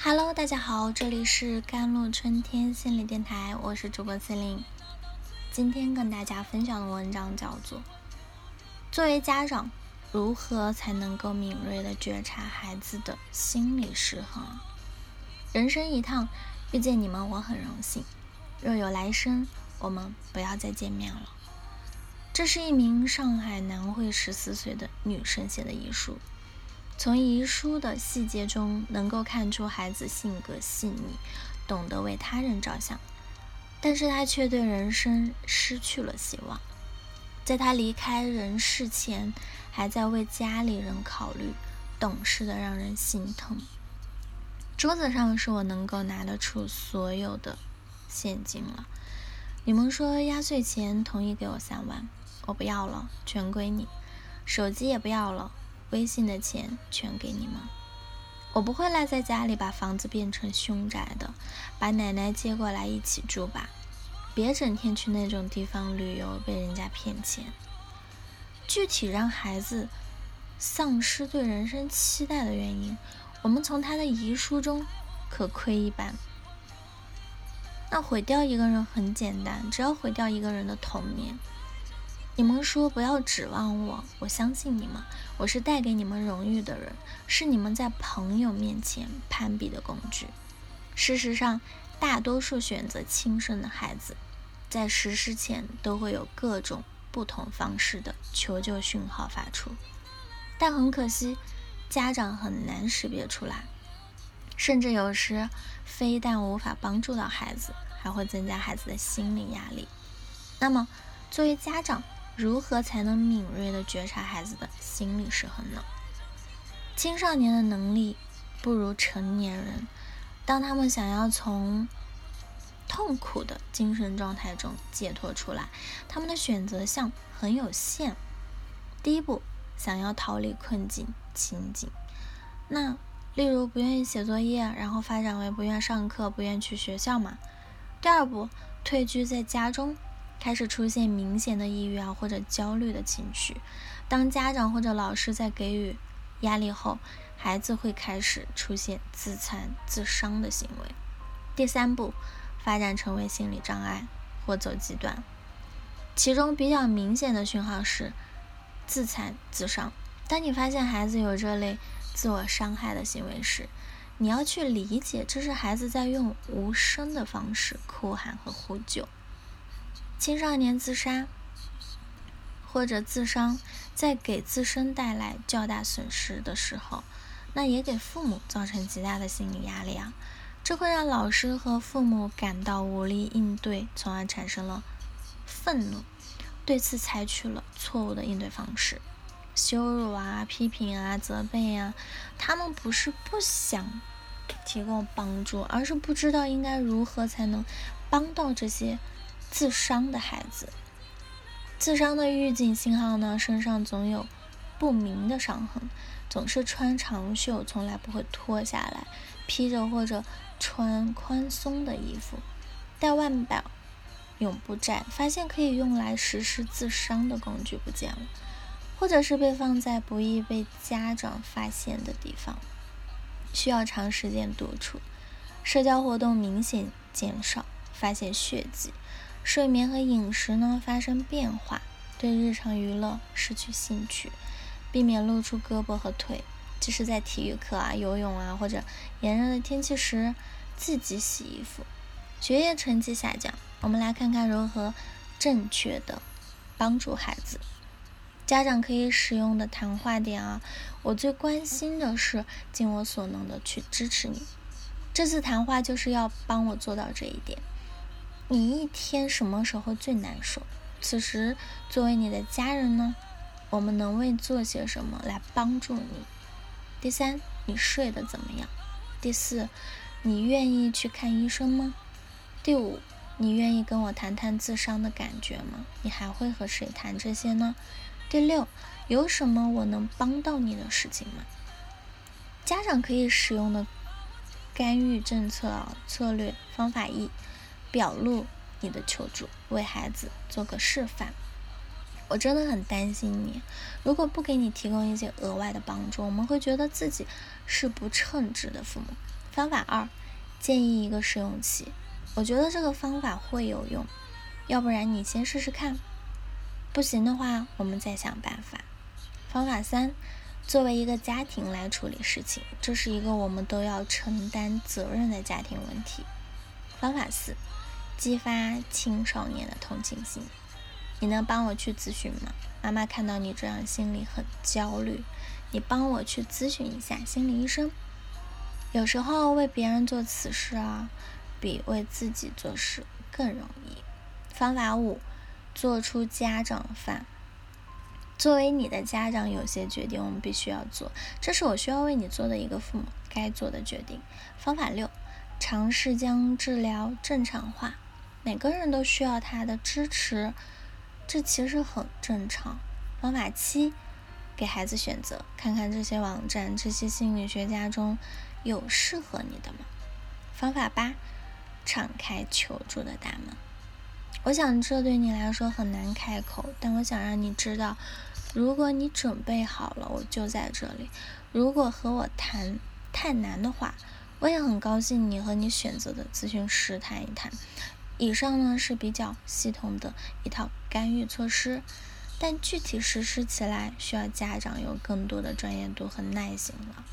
Hello，大家好，这里是甘露春天心理电台，我是主播司令。今天跟大家分享的文章叫做《作为家长，如何才能够敏锐的觉察孩子的心理失衡》。人生一趟，遇见你们我很荣幸。若有来生，我们不要再见面了。这是一名上海南汇十四岁的女生写的遗书。从遗书的细节中，能够看出孩子性格细腻，懂得为他人着想，但是他却对人生失去了希望。在他离开人世前，还在为家里人考虑，懂事的让人心疼。桌子上是我能够拿得出所有的现金了。你们说压岁钱同意给我三万，我不要了，全归你。手机也不要了。微信的钱全给你们，我不会赖在家里把房子变成凶宅的，把奶奶接过来一起住吧，别整天去那种地方旅游被人家骗钱。具体让孩子丧失对人生期待的原因，我们从他的遗书中可窥一斑。那毁掉一个人很简单，只要毁掉一个人的童年。你们说不要指望我，我相信你们。我是带给你们荣誉的人，是你们在朋友面前攀比的工具。事实上，大多数选择轻生的孩子，在实施前都会有各种不同方式的求救讯号发出，但很可惜，家长很难识别出来，甚至有时非但无法帮助到孩子，还会增加孩子的心理压力。那么，作为家长，如何才能敏锐地觉察孩子的心理失衡呢？青少年的能力不如成年人，当他们想要从痛苦的精神状态中解脱出来，他们的选择项很有限。第一步，想要逃离困境情景，那例如不愿意写作业，然后发展为不愿上课、不愿去学校嘛。第二步，退居在家中。开始出现明显的抑郁啊或者焦虑的情绪。当家长或者老师在给予压力后，孩子会开始出现自残、自伤的行为。第三步，发展成为心理障碍或走极端。其中比较明显的讯号是自残、自伤。当你发现孩子有这类自我伤害的行为时，你要去理解，这是孩子在用无声的方式哭喊和呼救。青少年自杀或者自伤，在给自身带来较大损失的时候，那也给父母造成极大的心理压力啊！这会让老师和父母感到无力应对，从而产生了愤怒，对此采取了错误的应对方式，羞辱啊、批评啊、责备啊。他们不是不想提供帮助，而是不知道应该如何才能帮到这些。自伤的孩子，自伤的预警信号呢？身上总有不明的伤痕，总是穿长袖，从来不会脱下来，披着或者穿宽松的衣服，戴腕表，永不摘。发现可以用来实施自伤的工具不见了，或者是被放在不易被家长发现的地方，需要长时间独处，社交活动明显减少，发现血迹。睡眠和饮食呢发生变化，对日常娱乐失去兴趣，避免露出胳膊和腿，即使在体育课啊、游泳啊或者炎热的天气时自己洗衣服，学业成绩下降。我们来看看如何正确的帮助孩子。家长可以使用的谈话点啊，我最关心的是尽我所能的去支持你。这次谈话就是要帮我做到这一点。你一天什么时候最难受？此时，作为你的家人呢，我们能为做些什么来帮助你？第三，你睡得怎么样？第四，你愿意去看医生吗？第五，你愿意跟我谈谈自伤的感觉吗？你还会和谁谈这些呢？第六，有什么我能帮到你的事情吗？家长可以使用的干预政策策略方法一。表露你的求助，为孩子做个示范。我真的很担心你，如果不给你提供一些额外的帮助，我们会觉得自己是不称职的父母。方法二，建议一个试用期。我觉得这个方法会有用，要不然你先试试看，不行的话我们再想办法。方法三，作为一个家庭来处理事情，这是一个我们都要承担责任的家庭问题。方法四，激发青少年的同情心。你能帮我去咨询吗？妈妈看到你这样，心里很焦虑。你帮我去咨询一下心理医生。有时候为别人做此事啊，比为自己做事更容易。方法五，做出家长饭。作为你的家长，有些决定我们必须要做，这是我需要为你做的一个父母该做的决定。方法六，尝试将治疗正常化。每个人都需要他的支持。这其实很正常。方法七，给孩子选择，看看这些网站、这些心理学家中有适合你的吗？方法八，敞开求助的大门。我想这对你来说很难开口，但我想让你知道，如果你准备好了，我就在这里。如果和我谈太难的话，我也很高兴你和你选择的咨询师谈一谈。以上呢是比较系统的一套干预措施，但具体实施起来需要家长有更多的专业度和耐心了。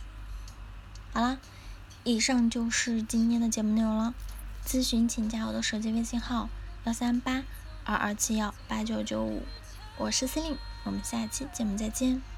好了，以上就是今天的节目内容了。咨询请加我的手机微信号幺三八二二七幺八九九五，我是 c e l i n e 我们下期节目再见。